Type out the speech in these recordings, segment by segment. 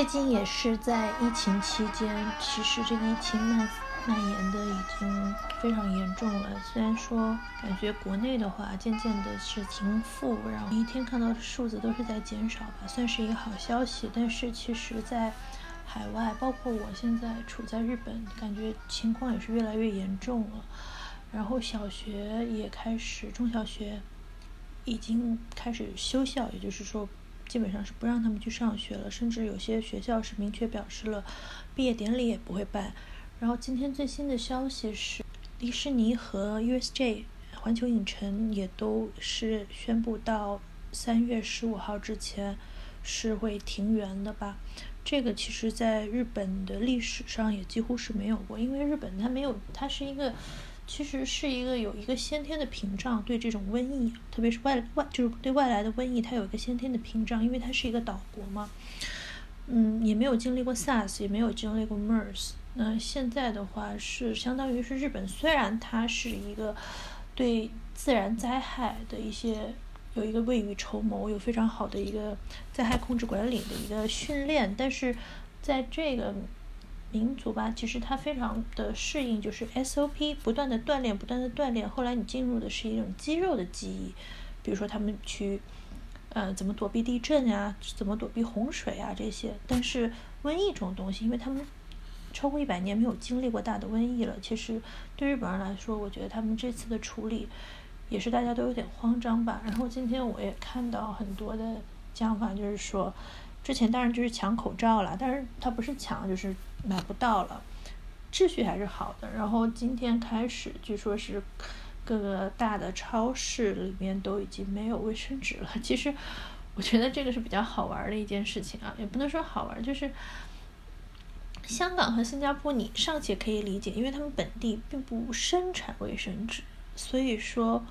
最近也是在疫情期间，其实这个疫情蔓蔓延的已经非常严重了。虽然说感觉国内的话渐渐的是停复，然后一天看到的数字都是在减少吧，算是一个好消息。但是其实，在海外，包括我现在处在日本，感觉情况也是越来越严重了。然后小学也开始，中小学已经开始休校，也就是说。基本上是不让他们去上学了，甚至有些学校是明确表示了毕业典礼也不会办。然后今天最新的消息是，迪士尼和 USJ 环球影城也都是宣布到三月十五号之前是会停园的吧？这个其实在日本的历史上也几乎是没有过，因为日本它没有，它是一个。其实是一个有一个先天的屏障，对这种瘟疫，特别是外外就是对外来的瘟疫，它有一个先天的屏障，因为它是一个岛国嘛。嗯，也没有经历过 SARS，也没有经历过 MERS。那现在的话是相当于是日本，虽然它是一个对自然灾害的一些有一个未雨绸缪，有非常好的一个灾害控制管理的一个训练，但是在这个。民族吧，其实它非常的适应，就是 SOP 不断的锻炼，不断的锻炼。后来你进入的是一种肌肉的记忆，比如说他们去，呃，怎么躲避地震呀，怎么躲避洪水啊这些。但是瘟疫这种东西，因为他们超过一百年没有经历过大的瘟疫了，其实对日本人来说，我觉得他们这次的处理也是大家都有点慌张吧。然后今天我也看到很多的讲法，就是说，之前当然就是抢口罩了，但是它不是抢，就是。买不到了，秩序还是好的。然后今天开始，据说是各个大的超市里面都已经没有卫生纸了。其实我觉得这个是比较好玩的一件事情啊，也不能说好玩，就是香港和新加坡你尚且可以理解，因为他们本地并不生产卫生纸，所以说，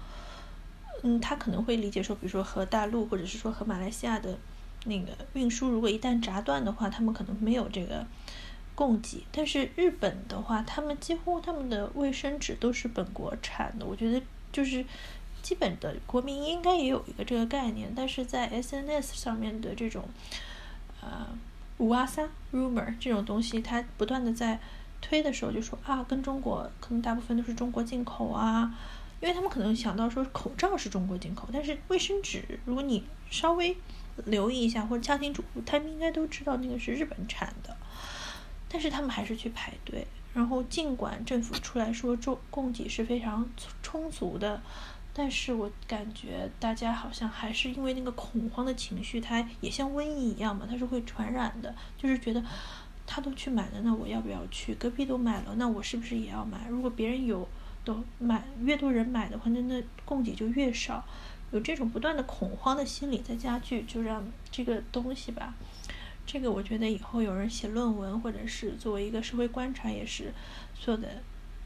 嗯，他可能会理解说，比如说和大陆或者是说和马来西亚的那个运输，如果一旦炸断的话，他们可能没有这个。供给，但是日本的话，他们几乎他们的卫生纸都是本国产的。我觉得就是基本的国民应该也有一个这个概念，但是在 SNS 上面的这种呃五阿三 rumor 这种东西，它不断的在推的时候就说啊，跟中国可能大部分都是中国进口啊，因为他们可能想到说口罩是中国进口，但是卫生纸如果你稍微留意一下或者家庭主妇，他们应该都知道那个是日本产的。但是他们还是去排队，然后尽管政府出来说供供给是非常充足的，但是我感觉大家好像还是因为那个恐慌的情绪，它也像瘟疫一样嘛，它是会传染的，就是觉得他都去买了，那我要不要去？隔壁都买了，那我是不是也要买？如果别人有都买，越多人买的话，那那供给就越少，有这种不断的恐慌的心理在加剧，就让这个东西吧。这个我觉得以后有人写论文，或者是作为一个社会观察，也是所有的、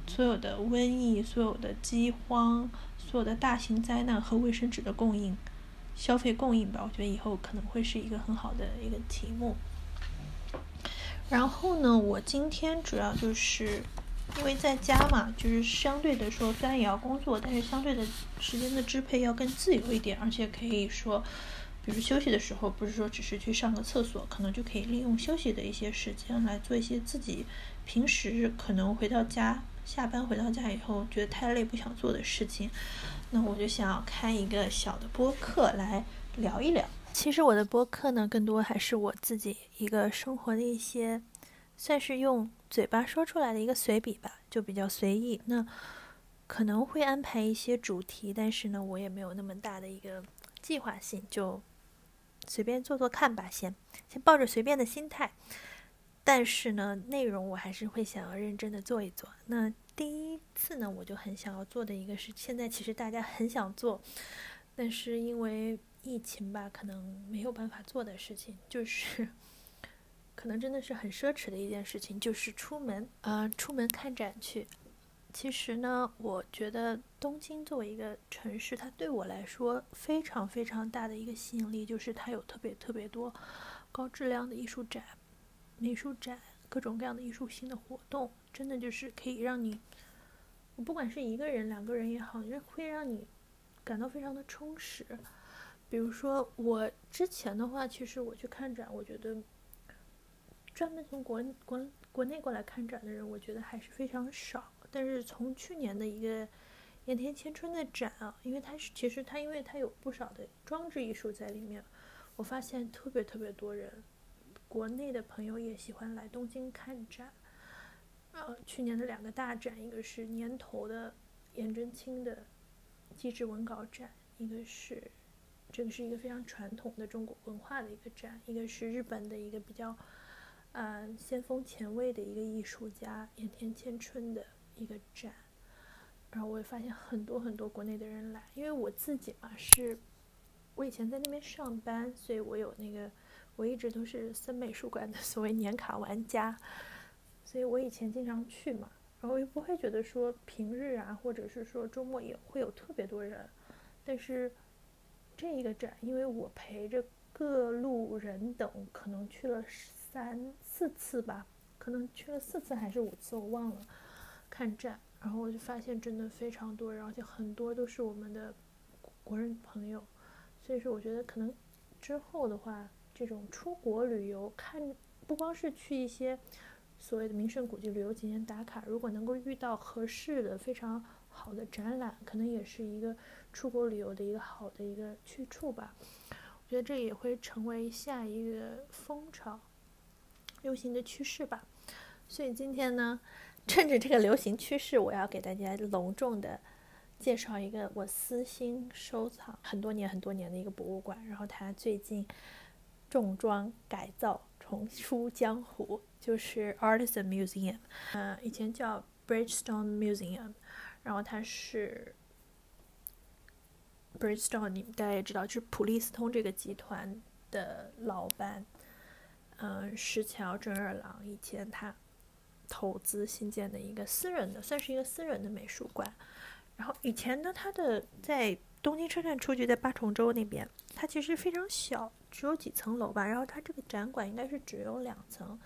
所有的瘟疫、所有的饥荒、所有的大型灾难和卫生纸的供应、消费供应吧。我觉得以后可能会是一个很好的一个题目。然后呢，我今天主要就是因为在家嘛，就是相对的说，虽然也要工作，但是相对的时间的支配要更自由一点，而且可以说。比如休息的时候，不是说只是去上个厕所，可能就可以利用休息的一些时间来做一些自己平时可能回到家、下班回到家以后觉得太累不想做的事情。那我就想开一个小的播客来聊一聊。其实我的播客呢，更多还是我自己一个生活的一些，算是用嘴巴说出来的一个随笔吧，就比较随意。那可能会安排一些主题，但是呢，我也没有那么大的一个计划性，就。随便做做看吧，先先抱着随便的心态，但是呢，内容我还是会想要认真的做一做。那第一次呢，我就很想要做的一个是，现在其实大家很想做，但是因为疫情吧，可能没有办法做的事情，就是可能真的是很奢侈的一件事情，就是出门，呃，出门看展去。其实呢，我觉得东京作为一个城市，它对我来说非常非常大的一个吸引力，就是它有特别特别多高质量的艺术展、美术展，各种各样的艺术性的活动，真的就是可以让你，我不管是一个人、两个人也好，就会让你感到非常的充实。比如说我之前的话，其实我去看展，我觉得专门从国国国内过来看展的人，我觉得还是非常少。但是从去年的一个盐田千春的展啊，因为它是其实它因为它有不少的装置艺术在里面，我发现特别特别多人，国内的朋友也喜欢来东京看展。呃，去年的两个大展，一个是年头的颜真卿的机制文稿展，一个是这个是一个非常传统的中国文化的一个展，一个是日本的一个比较。嗯，先锋前卫的一个艺术家盐田千春的一个展，然后我也发现很多很多国内的人来，因为我自己嘛是，我以前在那边上班，所以我有那个，我一直都是森美术馆的所谓年卡玩家，所以我以前经常去嘛，然后又不会觉得说平日啊，或者是说周末也会有特别多人，但是这一个展，因为我陪着各路人等，可能去了。三四次吧，可能去了四次还是五次，我忘了。看展，然后我就发现真的非常多人，而且很多都是我们的国人朋友。所以说，我觉得可能之后的话，这种出国旅游看，不光是去一些所谓的名胜古迹旅游景点打卡，如果能够遇到合适的、非常好的展览，可能也是一个出国旅游的一个好的一个去处吧。我觉得这也会成为下一个风潮。流行的趋势吧，所以今天呢，趁着这个流行趋势，我要给大家隆重的介绍一个我私心收藏很多年很多年的一个博物馆。然后它最近重装改造重出江湖，就是 Artisan Museum，嗯，以前叫 Bridgestone Museum，然后它是 Bridgestone，你们大家也知道，就是普利司通这个集团的老板。嗯，石桥正二郎以前他投资新建的一个私人的，算是一个私人的美术馆。然后以前呢，他的在东京车站出去，在八重洲那边，它其实非常小，只有几层楼吧。然后它这个展馆应该是只有两层。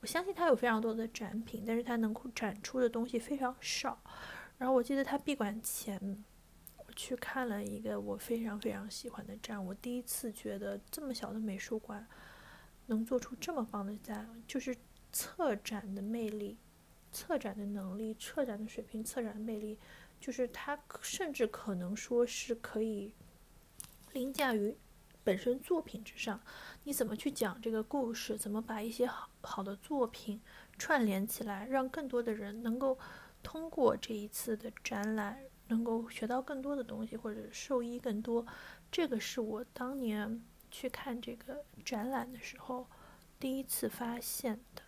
我相信它有非常多的展品，但是它能够展出的东西非常少。然后我记得它闭馆前，我去看了一个我非常非常喜欢的展，我第一次觉得这么小的美术馆。能做出这么棒的展，就是策展的魅力、策展的能力、策展的水平、策展的魅力，就是它甚至可能说是可以凌驾于本身作品之上。你怎么去讲这个故事？怎么把一些好好的作品串联起来，让更多的人能够通过这一次的展览，能够学到更多的东西，或者受益更多？这个是我当年。去看这个展览的时候，第一次发现的。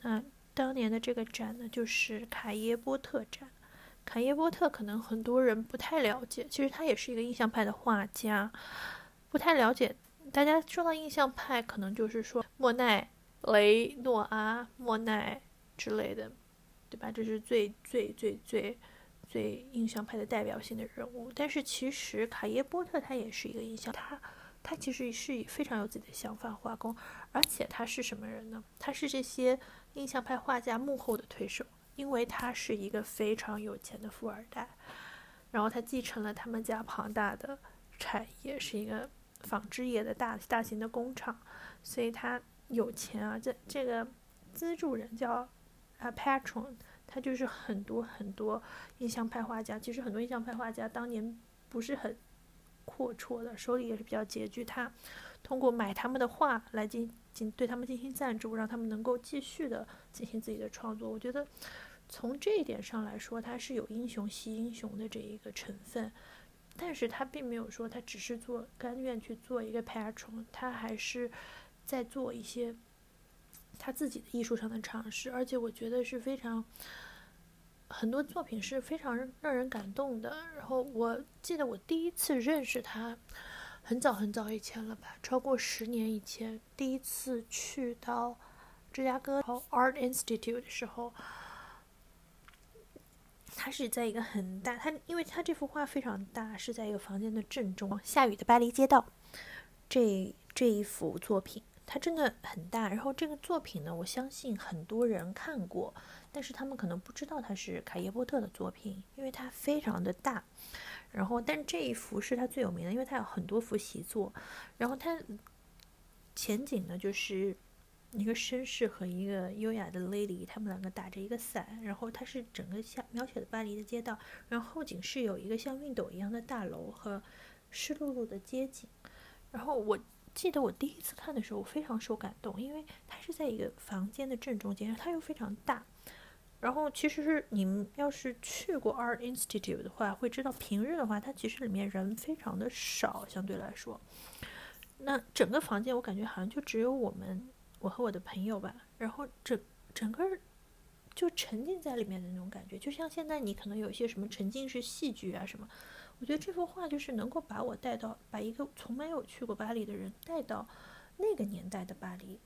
那当年的这个展呢，就是卡耶波特展。卡耶波特可能很多人不太了解，其实他也是一个印象派的画家。不太了解，大家说到印象派，可能就是说莫奈、雷诺阿、莫奈之类的，对吧？这是最最最最最印象派的代表性的人物。但是其实卡耶波特他也是一个印象他。他其实是非常有自己的想法画工，而且他是什么人呢？他是这些印象派画家幕后的推手，因为他是一个非常有钱的富二代，然后他继承了他们家庞大的产业，是一个纺织业的大大型的工厂，所以他有钱啊。这这个资助人叫啊 patron，他就是很多很多印象派画家。其实很多印象派画家当年不是很。阔绰的，手里也是比较拮据。他通过买他们的画来进进对他们进行赞助，让他们能够继续的进行自己的创作。我觉得从这一点上来说，他是有英雄惜英雄的这一个成分。但是他并没有说他只是做甘愿去做一个爬虫他还是在做一些他自己的艺术上的尝试，而且我觉得是非常。很多作品是非常让人感动的。然后我记得我第一次认识他，很早很早以前了吧，超过十年以前。第一次去到芝加哥 Art Institute 的时候，他是在一个很大，他因为他这幅画非常大，是在一个房间的正中，下雨的巴黎街道。这这一幅作品，它真的很大。然后这个作品呢，我相信很多人看过。但是他们可能不知道它是卡耶波特的作品，因为它非常的大。然后，但这一幅是他最有名的，因为他有很多幅习作。然后他前景呢，就是一个绅士和一个优雅的 lady，他们两个打着一个伞，然后它是整个像描写的巴黎的街道，然后后景是有一个像熨斗一样的大楼和湿漉漉的街景。然后我记得我第一次看的时候，我非常受感动，因为它是在一个房间的正中间，它又非常大。然后其实是你们要是去过 Art Institute 的话，会知道平日的话，它其实里面人非常的少，相对来说。那整个房间我感觉好像就只有我们。我和我的朋友吧，然后整整个就沉浸在里面的那种感觉，就像现在你可能有一些什么沉浸式戏剧啊什么，我觉得这幅画就是能够把我带到，把一个从没有去过巴黎的人带到那个年代的巴黎，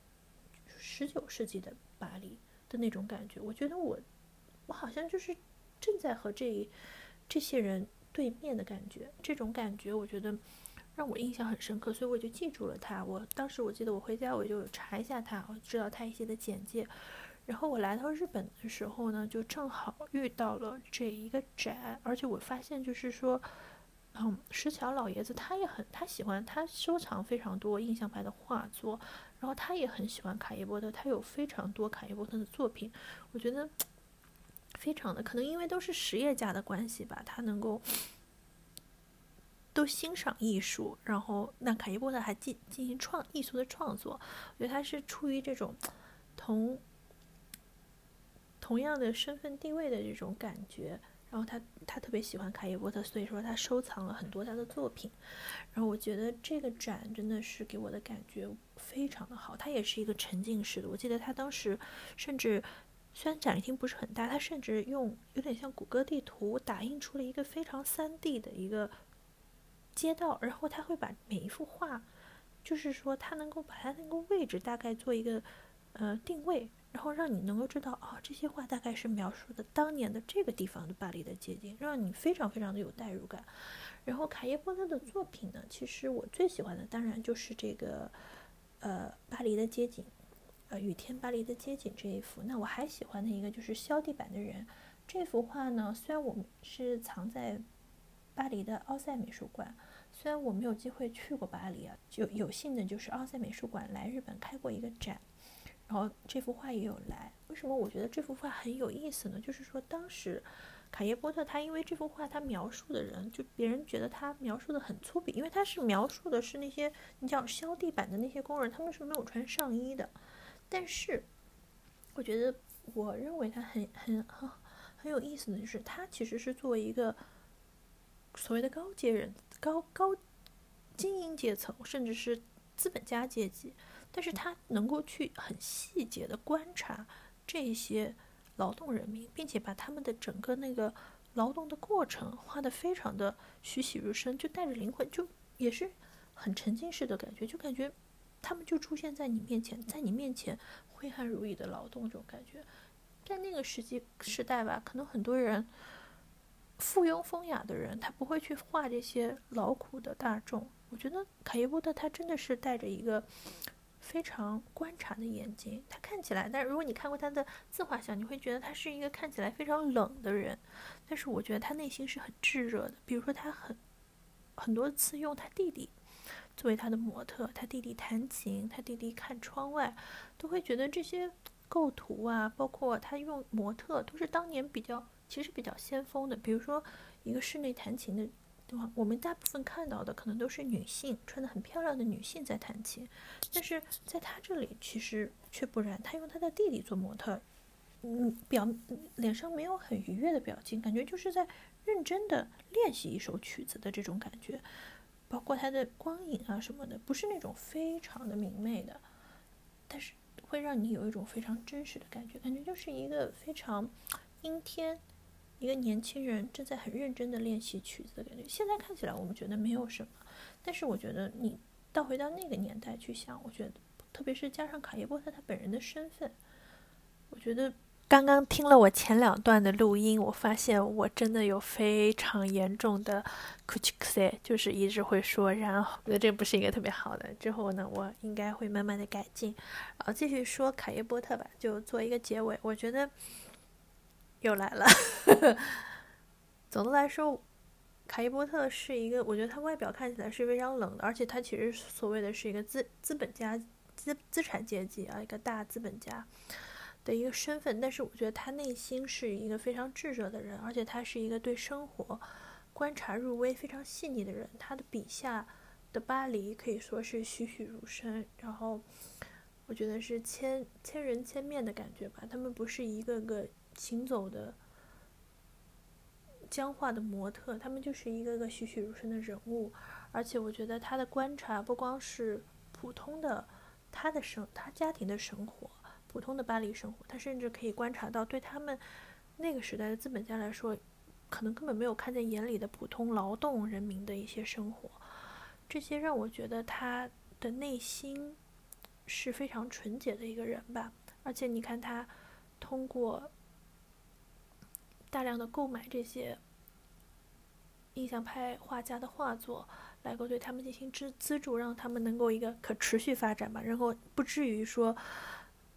十九世纪的巴黎那种感觉。我觉得我我好像就是正在和这这些人对面的感觉，这种感觉我觉得。让我印象很深刻，所以我就记住了他。我当时我记得我回家我就查一下他，我知道他一些的简介。然后我来到日本的时候呢，就正好遇到了这一个展，而且我发现就是说，嗯，石桥老爷子他也很他喜欢他收藏非常多印象派的画作，然后他也很喜欢卡耶波特，他有非常多卡耶波特的作品。我觉得非常的可能因为都是实业家的关系吧，他能够。都欣赏艺术，然后那卡伊波特还进进行创艺术的创作，我觉得他是出于这种同同样的身份地位的这种感觉，然后他他特别喜欢卡耶波特，所以说他收藏了很多他的作品，然后我觉得这个展真的是给我的感觉非常的好，它也是一个沉浸式的，我记得他当时甚至虽然展厅不是很大，他甚至用有点像谷歌地图打印出了一个非常三 D 的一个。街道，然后他会把每一幅画，就是说他能够把它那个位置大概做一个呃定位，然后让你能够知道啊这些画大概是描述的当年的这个地方的巴黎的街景，让你非常非常的有代入感。然后卡耶波特的作品呢，其实我最喜欢的当然就是这个呃巴黎的街景，呃雨天巴黎的街景这一幅。那我还喜欢的一个就是削地板的人这幅画呢，虽然我们是藏在。巴黎的奥赛美术馆，虽然我没有机会去过巴黎啊，就有幸的就是奥赛美术馆来日本开过一个展，然后这幅画也有来。为什么我觉得这幅画很有意思呢？就是说当时卡耶波特他因为这幅画他描述的人，就别人觉得他描述的很粗鄙，因为他是描述的是那些你讲削地板的那些工人，他们是没有穿上衣的。但是我觉得我认为他很很很很有意思的就是他其实是作为一个。所谓的高阶人、高高精英阶层，甚至是资本家阶级，但是他能够去很细节的观察这些劳动人民，并且把他们的整个那个劳动的过程画得非常的栩栩如生，就带着灵魂，就也是很沉浸式的感觉，就感觉他们就出现在你面前，在你面前挥汗如雨的劳动这种感觉，在那个时期时代吧，可能很多人。附庸风雅的人，他不会去画这些劳苦的大众。我觉得卡耶波特他真的是带着一个非常观察的眼睛。他看起来，但如果你看过他的自画像，你会觉得他是一个看起来非常冷的人。但是我觉得他内心是很炙热的。比如说，他很很多次用他弟弟作为他的模特，他弟弟弹琴，他弟弟看窗外，都会觉得这些构图啊，包括他用模特，都是当年比较。其实比较先锋的，比如说一个室内弹琴的，我们大部分看到的可能都是女性穿的很漂亮的女性在弹琴，但是在他这里其实却不然，他用他的弟弟做模特，嗯，表脸上没有很愉悦的表情，感觉就是在认真的练习一首曲子的这种感觉，包括他的光影啊什么的，不是那种非常的明媚的，但是会让你有一种非常真实的感觉，感觉就是一个非常阴天。一个年轻人正在很认真的练习曲子的感觉，现在看起来我们觉得没有什么，但是我觉得你倒回到那个年代去想，我觉得特别是加上卡耶波特他本人的身份，我觉得刚刚听了我前两段的录音，我发现我真的有非常严重的 k u c h k s e 就是一直会说，然后觉得这不是一个特别好的。之后呢，我应该会慢慢的改进，然后继续说卡耶波特吧，就做一个结尾。我觉得。又来了。总的来说，卡伊波特是一个，我觉得他外表看起来是非常冷的，而且他其实所谓的是一个资资本家资资产阶级啊，一个大资本家的一个身份。但是我觉得他内心是一个非常炙热的人，而且他是一个对生活观察入微、非常细腻的人。他的笔下的巴黎可以说是栩栩如生，然后我觉得是千千人千面的感觉吧。他们不是一个个行走的。僵化的模特，他们就是一个个栩栩如生的人物，而且我觉得他的观察不光是普通的他的生他家庭的生活，普通的巴黎生活，他甚至可以观察到对他们那个时代的资本家来说，可能根本没有看在眼里的普通劳动人民的一些生活，这些让我觉得他的内心是非常纯洁的一个人吧，而且你看他通过。大量的购买这些印象派画家的画作，来够对他们进行资资助，让他们能够一个可持续发展吧，然后不至于说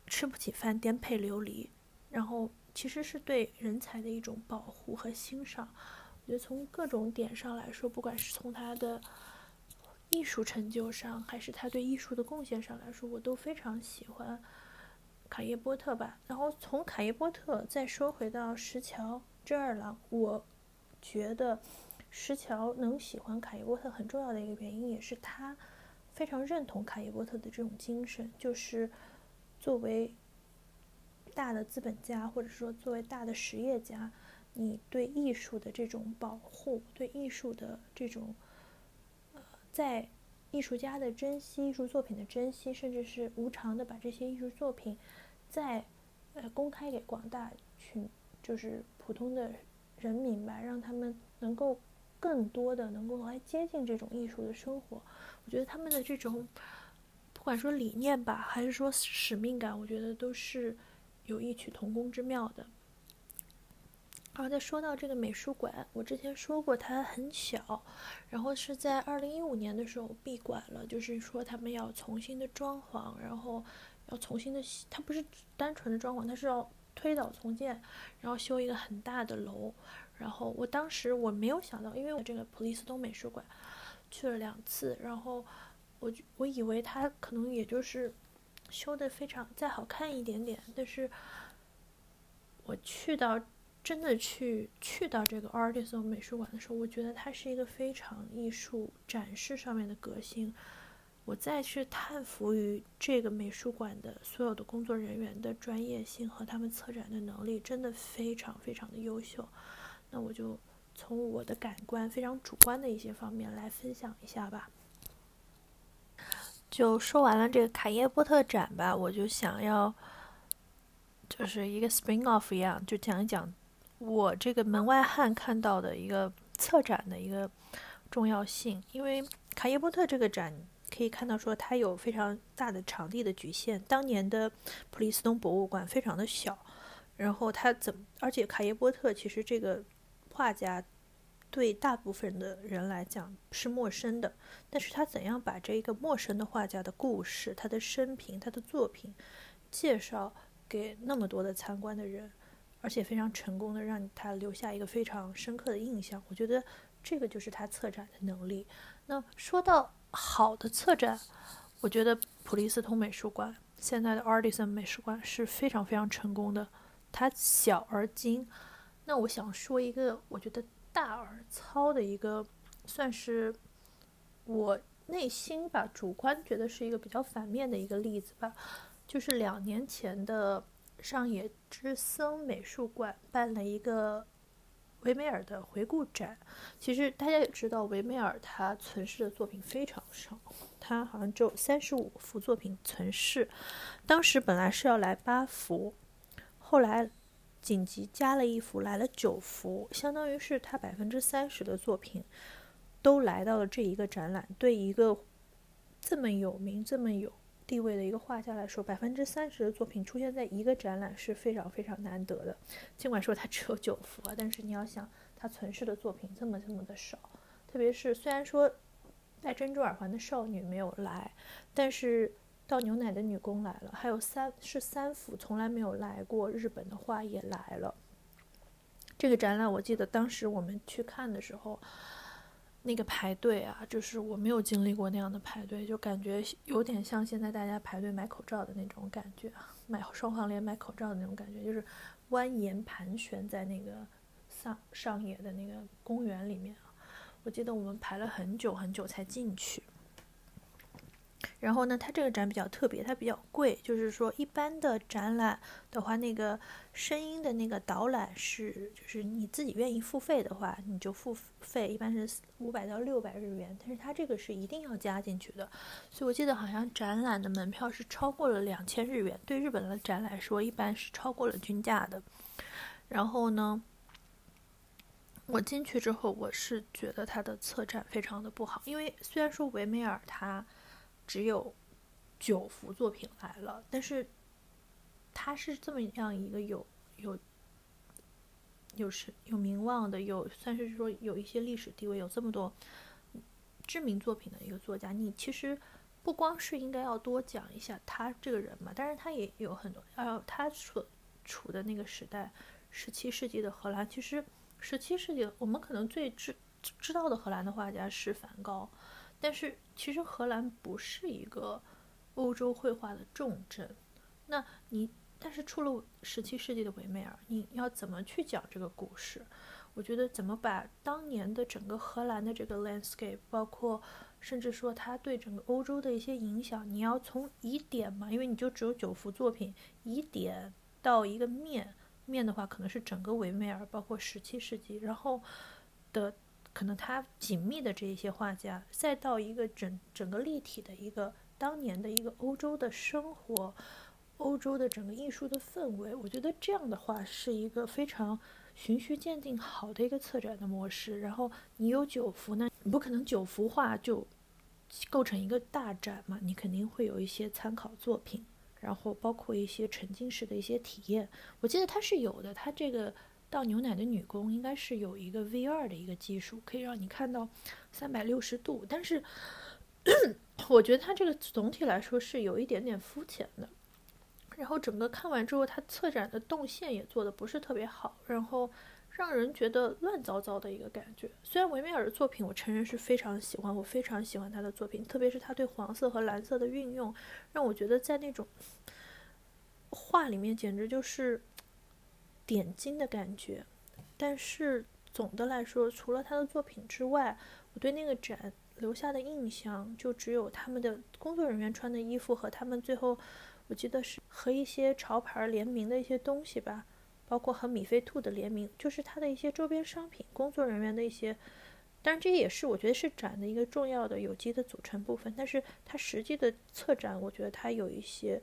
吃不起饭颠沛流离，然后其实是对人才的一种保护和欣赏。我觉得从各种点上来说，不管是从他的艺术成就上，还是他对艺术的贡献上来说，我都非常喜欢。卡耶波特吧，然后从卡耶波特再说回到石桥真二郎，我觉得石桥能喜欢卡耶波特很重要的一个原因，也是他非常认同卡耶波特的这种精神，就是作为大的资本家，或者说作为大的实业家，你对艺术的这种保护，对艺术的这种呃，在。艺术家的珍惜，艺术作品的珍惜，甚至是无偿的把这些艺术作品，再呃公开给广大群，就是普通的人民吧，让他们能够更多的能够来接近这种艺术的生活。我觉得他们的这种，不管说理念吧，还是说使命感，我觉得都是有异曲同工之妙的。然后再说到这个美术馆，我之前说过它很小，然后是在二零一五年的时候闭馆了，就是说他们要重新的装潢，然后要重新的，它不是单纯的装潢，它是要推倒重建，然后修一个很大的楼。然后我当时我没有想到，因为我这个普利斯通美术馆去了两次，然后我我以为它可能也就是修的非常再好看一点点，但是我去到。真的去去到这个 Artisan 美术馆的时候，我觉得它是一个非常艺术展示上面的革新。我再去叹服于这个美术馆的所有的工作人员的专业性和他们策展的能力，真的非常非常的优秀。那我就从我的感官非常主观的一些方面来分享一下吧。就说完了这个卡耶波特展吧，我就想要就是一个 spring off 一样，就讲一讲。我这个门外汉看到的一个策展的一个重要性，因为卡耶波特这个展可以看到说它有非常大的场地的局限。当年的普利斯通博物馆非常的小，然后它怎，而且卡耶波特其实这个画家对大部分的人来讲是陌生的，但是他怎样把这一个陌生的画家的故事、他的生平、他的作品介绍给那么多的参观的人？而且非常成功的让他留下一个非常深刻的印象，我觉得这个就是他策展的能力。那说到好的策展，我觉得普利斯通美术馆现在的 Artisan 美术馆是非常非常成功的。它小而精。那我想说一个我觉得大而糙的一个，算是我内心吧，主观觉得是一个比较反面的一个例子吧，就是两年前的。上野之森美术馆办了一个维梅尔的回顾展。其实大家也知道，维梅尔他存世的作品非常少，他好像只有三十五幅作品存世。当时本来是要来八幅，后来紧急加了一幅，来了九幅，相当于是他百分之三十的作品都来到了这一个展览。对一个这么有名、这么有。地位的一个画家来说，百分之三十的作品出现在一个展览是非常非常难得的。尽管说他只有九幅啊，但是你要想他存世的作品这么这么的少，特别是虽然说戴珍珠耳环的少女没有来，但是倒牛奶的女工来了，还有三是三幅从来没有来过日本的画也来了。这个展览我记得当时我们去看的时候。那个排队啊，就是我没有经历过那样的排队，就感觉有点像现在大家排队买口罩的那种感觉，买双黄连买口罩的那种感觉，就是蜿蜒盘旋在那个上上野的那个公园里面啊。我记得我们排了很久很久才进去。然后呢，它这个展比较特别，它比较贵。就是说，一般的展览的话，那个声音的那个导览是，就是你自己愿意付费的话，你就付费，一般是五百到六百日元。但是它这个是一定要加进去的，所以我记得好像展览的门票是超过了两千日元。对日本的展来说，一般是超过了均价的。然后呢，我进去之后，我是觉得它的策展非常的不好，因为虽然说维梅尔它。只有九幅作品来了，但是他是这么样一个有有有是有名望的，有算是说有一些历史地位，有这么多知名作品的一个作家。你其实不光是应该要多讲一下他这个人嘛，但是他也有很多，呃，他所处的那个时代，十七世纪的荷兰，其实十七世纪我们可能最知知道的荷兰的画家是梵高。但是其实荷兰不是一个欧洲绘画的重镇，那你但是出了十七世纪的维梅尔，你要怎么去讲这个故事？我觉得怎么把当年的整个荷兰的这个 landscape，包括甚至说他对整个欧洲的一些影响，你要从疑点嘛，因为你就只有九幅作品，疑点到一个面面的话，可能是整个维梅尔，包括十七世纪，然后的。可能他紧密的这一些画家，再到一个整整个立体的一个当年的一个欧洲的生活，欧洲的整个艺术的氛围，我觉得这样的话是一个非常循序渐进好的一个策展的模式。然后你有九幅呢，你不可能九幅画就构成一个大展嘛，你肯定会有一些参考作品，然后包括一些沉浸式的一些体验。我记得他是有的，他这个。倒牛奶的女工应该是有一个 VR 的一个技术，可以让你看到三百六十度。但是，我觉得它这个总体来说是有一点点肤浅的。然后整个看完之后，它策展的动线也做的不是特别好，然后让人觉得乱糟糟的一个感觉。虽然维米尔的作品，我承认是非常喜欢，我非常喜欢他的作品，特别是他对黄色和蓝色的运用，让我觉得在那种画里面简直就是。点睛的感觉，但是总的来说，除了他的作品之外，我对那个展留下的印象就只有他们的工作人员穿的衣服和他们最后，我记得是和一些潮牌联名的一些东西吧，包括和米菲兔的联名，就是他的一些周边商品，工作人员的一些，当然这也是我觉得是展的一个重要的有机的组成部分，但是它实际的策展，我觉得它有一些。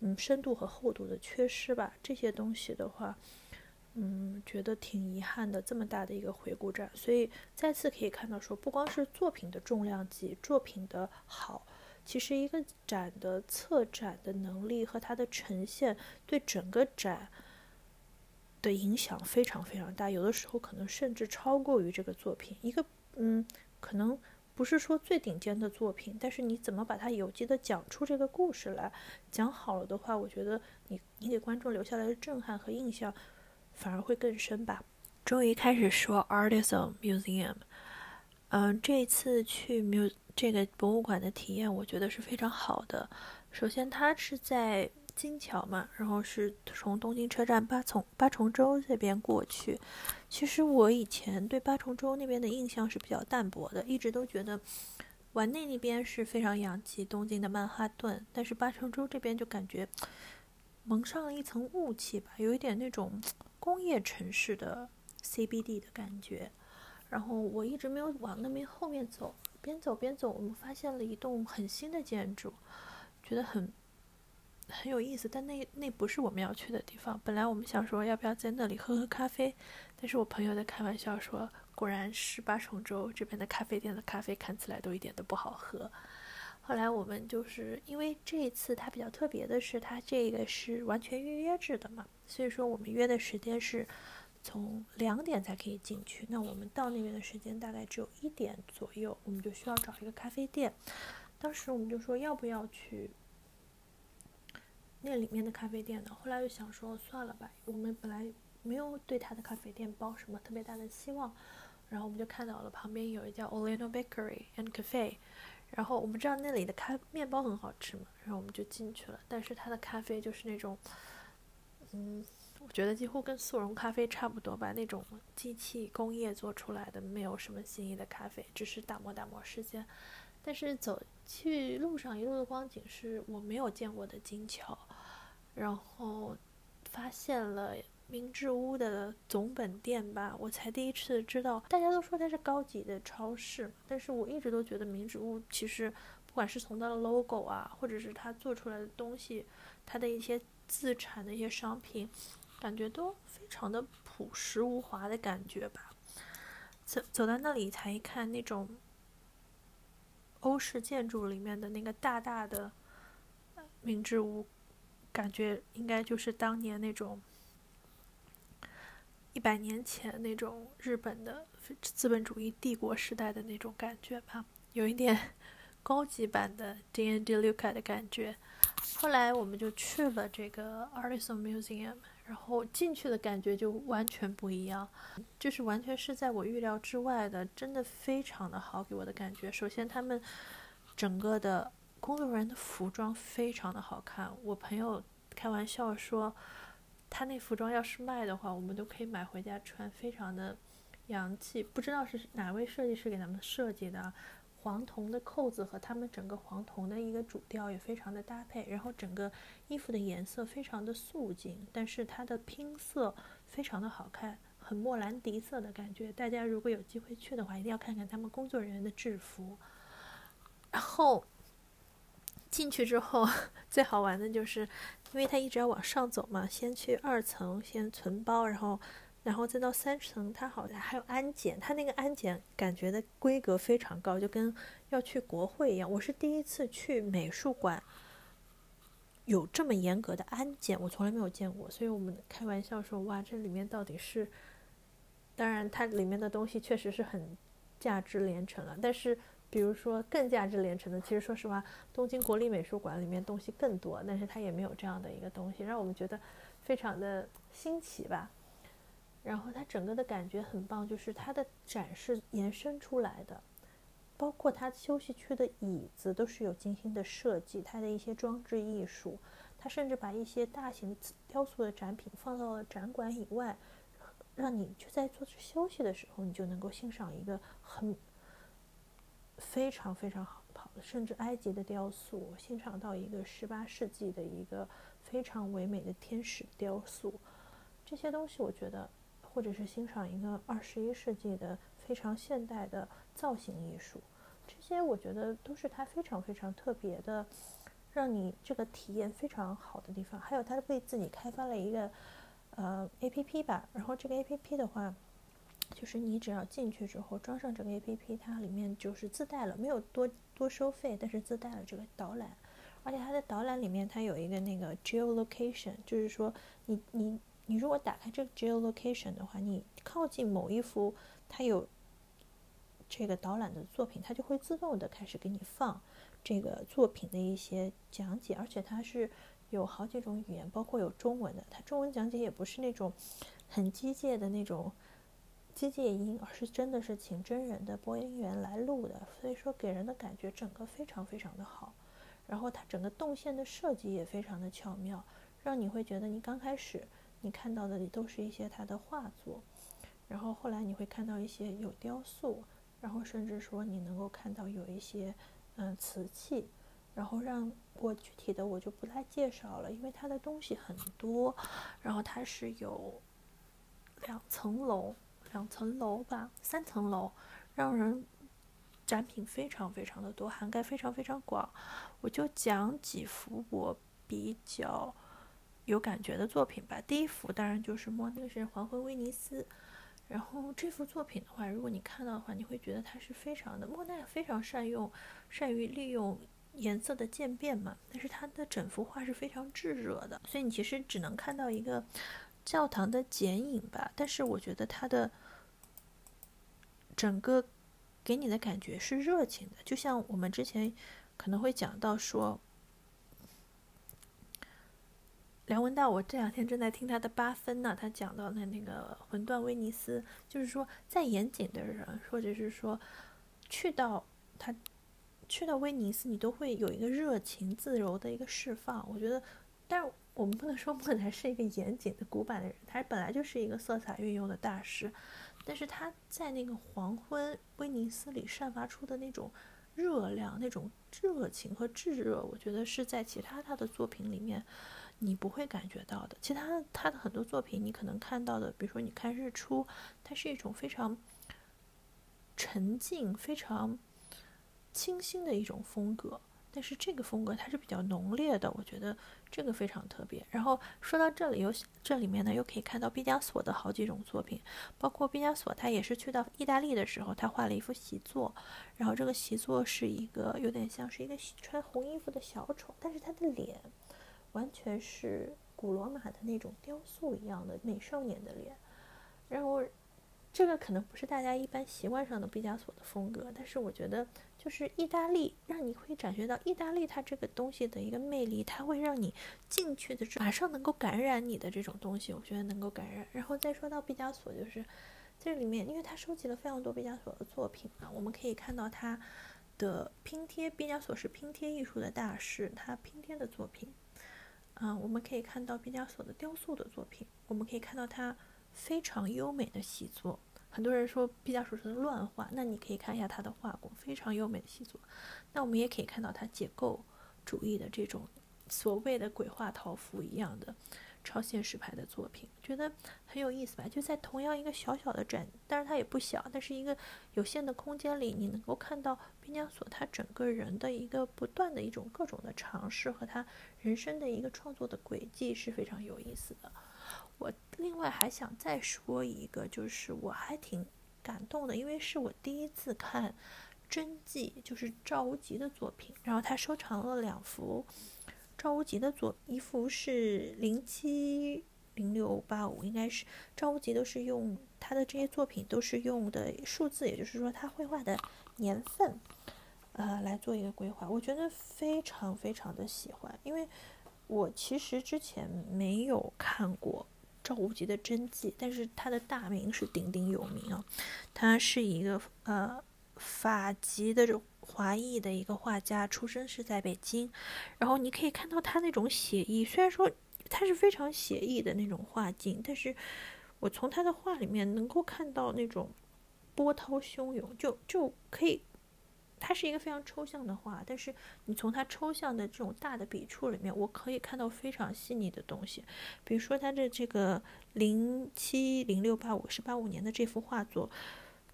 嗯，深度和厚度的缺失吧，这些东西的话，嗯，觉得挺遗憾的。这么大的一个回顾展，所以再次可以看到，说不光是作品的重量级，作品的好，其实一个展的策展的能力和它的呈现，对整个展的影响非常非常大。有的时候可能甚至超过于这个作品。一个，嗯，可能。不是说最顶尖的作品，但是你怎么把它有机的讲出这个故事来，讲好了的话，我觉得你你给观众留下来的震撼和印象反而会更深吧。终于开始说 Artisan Museum，嗯，这次去 mu 这个博物馆的体验，我觉得是非常好的。首先，它是在。金桥嘛，然后是从东京车站八重八重洲这边过去。其实我以前对八重洲那边的印象是比较淡薄的，一直都觉得丸内那边是非常洋气，东京的曼哈顿。但是八重洲这边就感觉蒙上了一层雾气吧，有一点那种工业城市的 CBD 的感觉。然后我一直没有往那边后面走，边走边走，我们发现了一栋很新的建筑，觉得很。很有意思，但那那不是我们要去的地方。本来我们想说要不要在那里喝喝咖啡，但是我朋友在开玩笑说，果然是八重洲这边的咖啡店的咖啡看起来都一点都不好喝。后来我们就是因为这一次它比较特别的是，它这个是完全预约制的嘛，所以说我们约的时间是从两点才可以进去。那我们到那边的时间大概只有一点左右，我们就需要找一个咖啡店。当时我们就说要不要去。那里面的咖啡店呢？后来又想说算了吧，我们本来没有对他的咖啡店抱什么特别大的希望，然后我们就看到了旁边有一家 Oleno Bakery and Cafe，然后我们知道那里的咖面包很好吃嘛，然后我们就进去了。但是它的咖啡就是那种，嗯，我觉得几乎跟速溶咖啡差不多吧，那种机器工业做出来的，没有什么新意的咖啡，只是打磨打磨时间。但是走去路上一路的光景是我没有见过的精巧，然后发现了明治屋的总本店吧，我才第一次知道，大家都说它是高级的超市，但是我一直都觉得明治屋其实不管是从它的 logo 啊，或者是它做出来的东西，它的一些自产的一些商品，感觉都非常的朴实无华的感觉吧。走走到那里才一看那种。欧式建筑里面的那个大大的明治屋，感觉应该就是当年那种一百年前那种日本的资本主义帝国时代的那种感觉吧，有一点 高级版的 D N D Luca 的感觉。后来我们就去了这个 Artisan Museum。然后进去的感觉就完全不一样，就是完全是在我预料之外的，真的非常的好，给我的感觉。首先，他们整个的工作人员的服装非常的好看。我朋友开玩笑说，他那服装要是卖的话，我们都可以买回家穿，非常的洋气。不知道是哪位设计师给咱们设计的。黄铜的扣子和他们整个黄铜的一个主调也非常的搭配，然后整个衣服的颜色非常的素净，但是它的拼色非常的好看，很莫兰迪色的感觉。大家如果有机会去的话，一定要看看他们工作人员的制服。然后进去之后，最好玩的就是，因为他一直要往上走嘛，先去二层先存包，然后。然后再到三层，它好像还有安检，它那个安检感觉的规格非常高，就跟要去国会一样。我是第一次去美术馆，有这么严格的安检，我从来没有见过。所以我们开玩笑说：“哇，这里面到底是……当然，它里面的东西确实是很价值连城了。但是，比如说更价值连城的，其实说实话，东京国立美术馆里面东西更多，但是它也没有这样的一个东西，让我们觉得非常的新奇吧。”然后它整个的感觉很棒，就是它的展示延伸出来的，包括它休息区的椅子都是有精心的设计，它的一些装置艺术，它甚至把一些大型雕塑的展品放到了展馆以外，让你就在坐着休息的时候，你就能够欣赏一个很非常非常好跑的，甚至埃及的雕塑，欣赏到一个十八世纪的一个非常唯美的天使雕塑，这些东西我觉得。或者是欣赏一个二十一世纪的非常现代的造型艺术，这些我觉得都是它非常非常特别的，让你这个体验非常好的地方。还有它为自己开发了一个呃 A P P 吧，然后这个 A P P 的话，就是你只要进去之后装上这个 A P P，它里面就是自带了，没有多多收费，但是自带了这个导览，而且它的导览里面它有一个那个 geolocation，就是说你你。你如果打开这个 geolocation 的话，你靠近某一幅它有这个导览的作品，它就会自动的开始给你放这个作品的一些讲解，而且它是有好几种语言，包括有中文的。它中文讲解也不是那种很机械的那种机械音，而是真的是请真人的播音员来录的，所以说给人的感觉整个非常非常的好。然后它整个动线的设计也非常的巧妙，让你会觉得你刚开始。你看到的都是一些他的画作，然后后来你会看到一些有雕塑，然后甚至说你能够看到有一些嗯瓷器，然后让我具体的我就不再介绍了，因为它的东西很多，然后它是有两层楼，两层楼吧，三层楼，让人展品非常非常的多，涵盖非常非常广，我就讲几幅我比较。有感觉的作品吧。第一幅当然就是莫那个是《黄昏威尼斯》，然后这幅作品的话，如果你看到的话，你会觉得它是非常的莫奈非常善用，善于利用颜色的渐变嘛。但是它的整幅画是非常炙热的，所以你其实只能看到一个教堂的剪影吧。但是我觉得它的整个给你的感觉是热情的，就像我们之前可能会讲到说。梁文道，我这两天正在听他的八分呢，他讲到的那个魂断威尼斯，就是说在严谨的人，或者是说去到他去到威尼斯，你都会有一个热情自由的一个释放。我觉得，但是我们不能说莫奈是一个严谨的古板的人，他本来就是一个色彩运用的大师，但是他在那个黄昏威尼斯里散发出的那种热量、那种热情和炙热，我觉得是在其他他的作品里面。你不会感觉到的。其他他的很多作品，你可能看到的，比如说你看日出，它是一种非常沉静、非常清新的一种风格。但是这个风格它是比较浓烈的，我觉得这个非常特别。然后说到这里，有这里面呢又可以看到毕加索的好几种作品，包括毕加索他也是去到意大利的时候，他画了一幅习作，然后这个习作是一个有点像是一个穿红衣服的小丑，但是他的脸。完全是古罗马的那种雕塑一样的美少年的脸，然后这个可能不是大家一般习惯上的毕加索的风格，但是我觉得就是意大利让你会感觉到意大利它这个东西的一个魅力，它会让你进去的马上能够感染你的这种东西，我觉得能够感染。然后再说到毕加索，就是这里面，因为他收集了非常多毕加索的作品啊，我们可以看到他的拼贴，毕加索是拼贴艺术的大师，他拼贴的作品。嗯，我们可以看到毕加索的雕塑的作品，我们可以看到他非常优美的习作。很多人说毕加索是乱画，那你可以看一下他的画工，非常优美的习作。那我们也可以看到他解构主义的这种所谓的鬼画桃符一样的。超现实派的作品，觉得很有意思吧？就在同样一个小小的展，但是它也不小，但是一个有限的空间里，你能够看到毕加索他整个人的一个不断的一种各种的尝试和他人生的一个创作的轨迹是非常有意思的。我另外还想再说一个，就是我还挺感动的，因为是我第一次看真迹，就是赵无极的作品，然后他收藏了两幅。赵无极的作一幅是零七零六八五，应该是赵无极都是用他的这些作品都是用的数字，也就是说他绘画的年份，呃，来做一个规划。我觉得非常非常的喜欢，因为我其实之前没有看过赵无极的真迹，但是他的大名是鼎鼎有名啊，他是一个呃法籍的。华裔的一个画家，出生是在北京，然后你可以看到他那种写意，虽然说他是非常写意的那种画境，但是我从他的画里面能够看到那种波涛汹涌，就就可以，它是一个非常抽象的画，但是你从它抽象的这种大的笔触里面，我可以看到非常细腻的东西，比如说它的这个零七零六八五是八五年的这幅画作。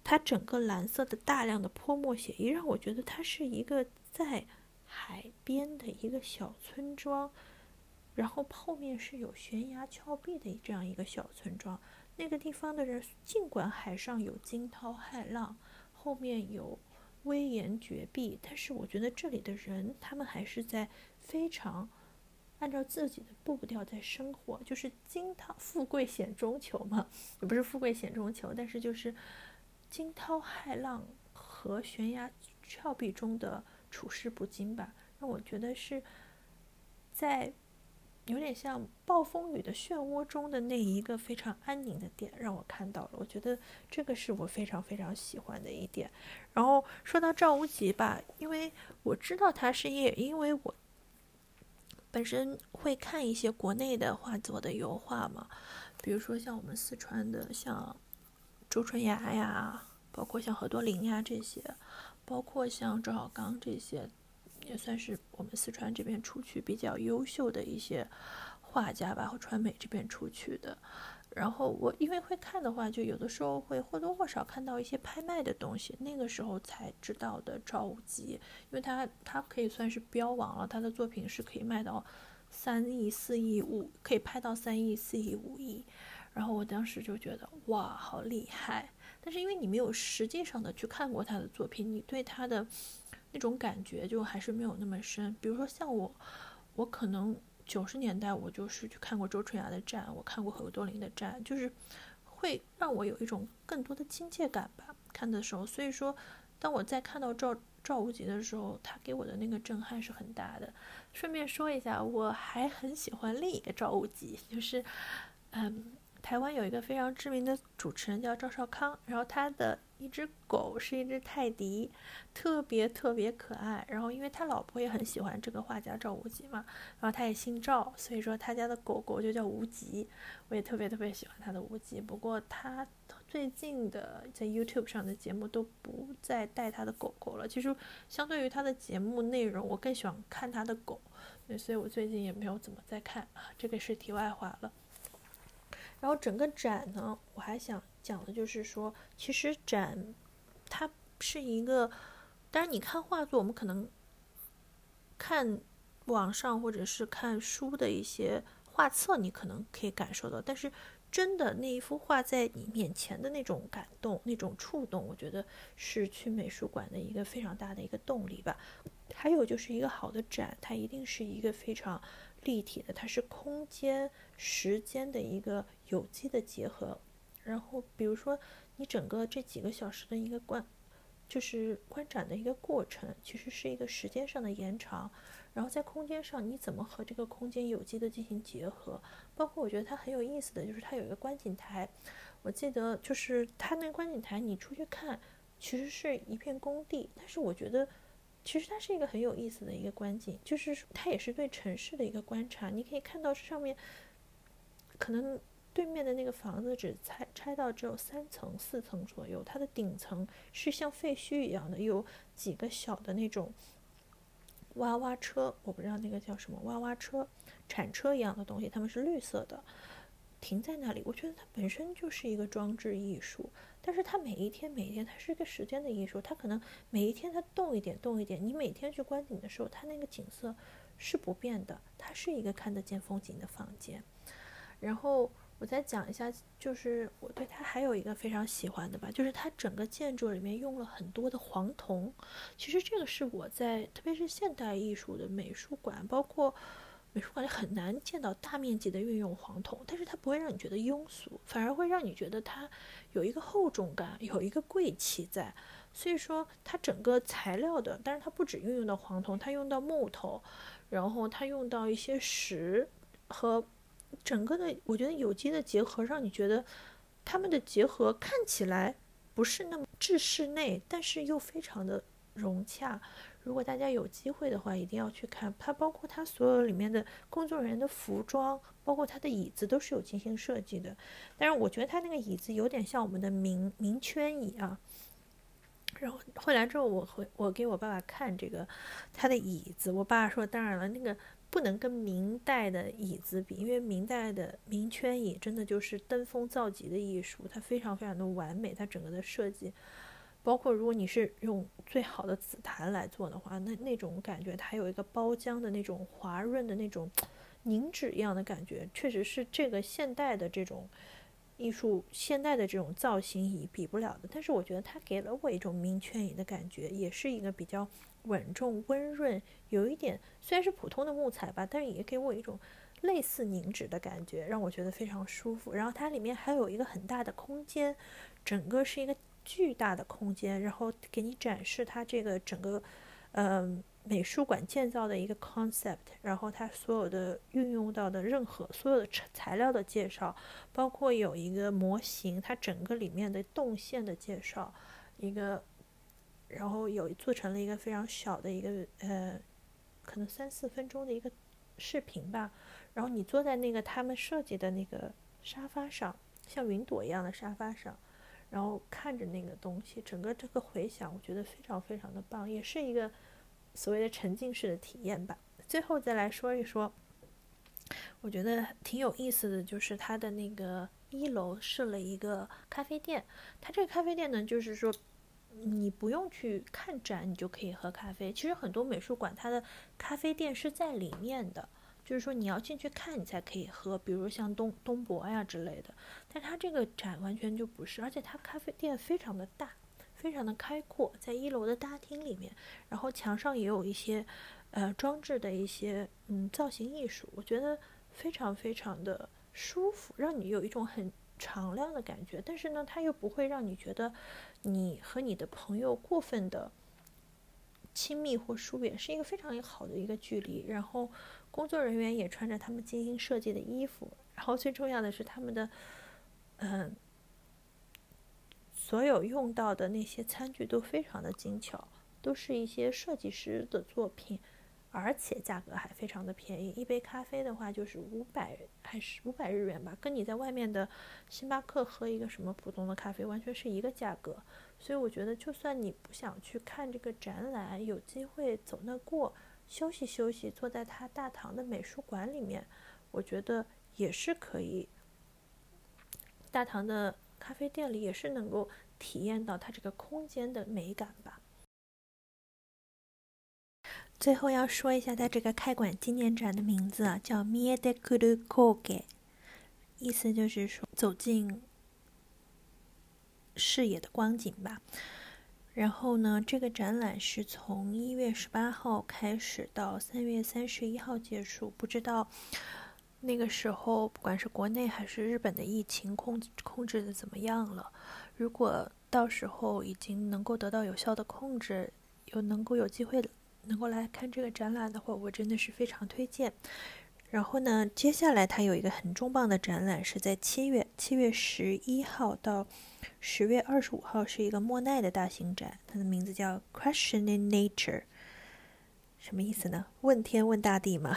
它整个蓝色的大量的泼墨写意，让我觉得它是一个在海边的一个小村庄，然后后面是有悬崖峭壁的这样一个小村庄。那个地方的人，尽管海上有惊涛骇浪，后面有威严绝壁，但是我觉得这里的人，他们还是在非常按照自己的步调在生活，就是惊涛富贵险中求嘛，也不是富贵险中求，但是就是。惊涛骇浪和悬崖峭壁中的处事不惊吧，让我觉得是在有点像暴风雨的漩涡中的那一个非常安宁的点，让我看到了。我觉得这个是我非常非常喜欢的一点。然后说到赵无极吧，因为我知道他是也因为我本身会看一些国内的画作的油画嘛，比如说像我们四川的像。周春芽呀，包括像何多林呀这些，包括像周小刚这些，也算是我们四川这边出去比较优秀的一些画家吧，和川美这边出去的。然后我因为会看的话，就有的时候会或多或少看到一些拍卖的东西，那个时候才知道的赵无极，因为他他可以算是标王了，他的作品是可以卖到三亿、四亿、五，可以拍到三亿、四亿、五亿。然后我当时就觉得哇，好厉害！但是因为你没有实际上的去看过他的作品，你对他的那种感觉就还是没有那么深。比如说像我，我可能九十年代我就是去看过周春芽的展，我看过何多林的展，就是会让我有一种更多的亲切感吧。看的时候，所以说当我在看到赵赵无极的时候，他给我的那个震撼是很大的。顺便说一下，我还很喜欢另一个赵无极，就是，嗯。台湾有一个非常知名的主持人叫赵少康，然后他的一只狗是一只泰迪，特别特别可爱。然后因为他老婆也很喜欢这个画家赵无极嘛，然后他也姓赵，所以说他家的狗狗就叫无极。我也特别特别喜欢他的无极。不过他最近的在 YouTube 上的节目都不再带他的狗狗了。其实相对于他的节目内容，我更喜欢看他的狗，所以我最近也没有怎么再看啊。这个是题外话了。然后整个展呢，我还想讲的就是说，其实展它是一个，当然你看画作，我们可能看网上或者是看书的一些画册，你可能可以感受到，但是真的那一幅画在你面前的那种感动、那种触动，我觉得是去美术馆的一个非常大的一个动力吧。还有就是一个好的展，它一定是一个非常。立体的，它是空间、时间的一个有机的结合。然后，比如说你整个这几个小时的一个观，就是观展的一个过程，其实是一个时间上的延长。然后在空间上，你怎么和这个空间有机的进行结合？包括我觉得它很有意思的就是它有一个观景台，我记得就是它那个观景台，你出去看，其实是一片工地，但是我觉得。其实它是一个很有意思的一个观景，就是它也是对城市的一个观察。你可以看到上面，可能对面的那个房子只拆拆到只有三层、四层左右，它的顶层是像废墟一样的，有几个小的那种挖挖车，我不知道那个叫什么挖挖车、铲车一样的东西，它们是绿色的，停在那里。我觉得它本身就是一个装置艺术。但是它每一天每一天，它是一个时间的艺术。它可能每一天它动一点动一点，你每天去观景的时候，它那个景色是不变的。它是一个看得见风景的房间。然后我再讲一下，就是我对它还有一个非常喜欢的吧，就是它整个建筑里面用了很多的黄铜。其实这个是我在特别是现代艺术的美术馆，包括。美术馆里很难见到大面积的运用黄铜，但是它不会让你觉得庸俗，反而会让你觉得它有一个厚重感，有一个贵气在。所以说，它整个材料的，但是它不止运用到黄铜，它用到木头，然后它用到一些石和整个的，我觉得有机的结合，让你觉得它们的结合看起来不是那么制室内，但是又非常的融洽。如果大家有机会的话，一定要去看它，包括它所有里面的工作人员的服装，包括它的椅子都是有精心设计的。但是我觉得它那个椅子有点像我们的明明圈椅啊。然后回来之后，我回我给我爸爸看这个他的椅子，我爸说：“当然了，那个不能跟明代的椅子比，因为明代的明圈椅真的就是登峰造极的艺术，它非常非常的完美，它整个的设计。”包括如果你是用最好的紫檀来做的话，那那种感觉它有一个包浆的那种滑润的那种凝脂一样的感觉，确实是这个现代的这种艺术、现代的这种造型仪比不了的。但是我觉得它给了我一种明圈椅的感觉，也是一个比较稳重、温润，有一点虽然是普通的木材吧，但是也给我一种类似凝脂的感觉，让我觉得非常舒服。然后它里面还有一个很大的空间，整个是一个。巨大的空间，然后给你展示它这个整个，嗯，美术馆建造的一个 concept，然后它所有的运用到的任何所有的材料的介绍，包括有一个模型，它整个里面的动线的介绍，一个，然后有做成了一个非常小的一个，呃，可能三四分钟的一个视频吧，然后你坐在那个他们设计的那个沙发上，像云朵一样的沙发上。然后看着那个东西，整个这个回响，我觉得非常非常的棒，也是一个所谓的沉浸式的体验吧。最后再来说一说，我觉得挺有意思的就是它的那个一楼设了一个咖啡店，它这个咖啡店呢，就是说你不用去看展，你就可以喝咖啡。其实很多美术馆它的咖啡店是在里面的。就是说你要进去看，你才可以喝，比如像东东博呀之类的。但它这个展完全就不是，而且它咖啡店非常的大，非常的开阔，在一楼的大厅里面，然后墙上也有一些，呃，装置的一些嗯造型艺术，我觉得非常非常的舒服，让你有一种很敞亮的感觉。但是呢，它又不会让你觉得你和你的朋友过分的。亲密或疏远，是一个非常好的一个距离。然后工作人员也穿着他们精心设计的衣服，然后最重要的是他们的，嗯，所有用到的那些餐具都非常的精巧，都是一些设计师的作品。而且价格还非常的便宜，一杯咖啡的话就是五百还是五百日元吧，跟你在外面的星巴克喝一个什么普通的咖啡完全是一个价格。所以我觉得，就算你不想去看这个展览，有机会走那过休息休息，坐在他大堂的美术馆里面，我觉得也是可以。大堂的咖啡店里也是能够体验到它这个空间的美感吧。最后要说一下，它这个开馆纪念展的名字啊，叫 Mie de Kuru Koge，意思就是说走进视野的光景吧。然后呢，这个展览是从一月十八号开始到三月三十一号结束，不知道那个时候不管是国内还是日本的疫情控控制的怎么样了。如果到时候已经能够得到有效的控制，又能够有机会。能够来看这个展览的话，我真的是非常推荐。然后呢，接下来它有一个很重磅的展览，是在七月七月十一号到十月二十五号，是一个莫奈的大型展，它的名字叫 Question in Nature，什么意思呢？问天问大地嘛。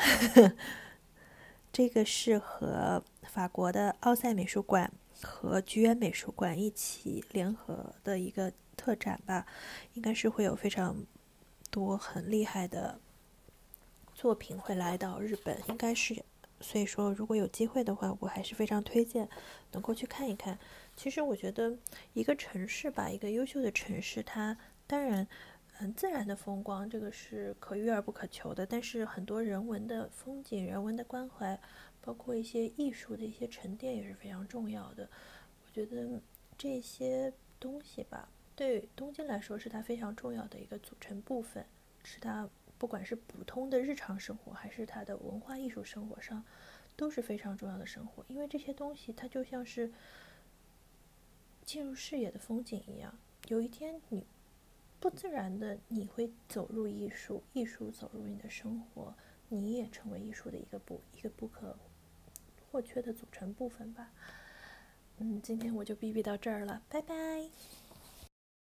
这个是和法国的奥赛美术馆和菊园美术馆一起联合的一个特展吧，应该是会有非常。多很厉害的作品会来到日本，应该是，所以说如果有机会的话，我还是非常推荐能够去看一看。其实我觉得一个城市吧，一个优秀的城市，它当然，嗯，自然的风光这个是可遇而不可求的，但是很多人文的风景、人文的关怀，包括一些艺术的一些沉淀也是非常重要的。我觉得这些东西吧。对东京来说，是它非常重要的一个组成部分，是它不管是普通的日常生活，还是它的文化艺术生活上，都是非常重要的生活。因为这些东西，它就像是进入视野的风景一样。有一天，你不自然的你会走入艺术，艺术走入你的生活，你也成为艺术的一个不一个不可或缺的组成部分吧。嗯，今天我就哔哔到这儿了，拜拜。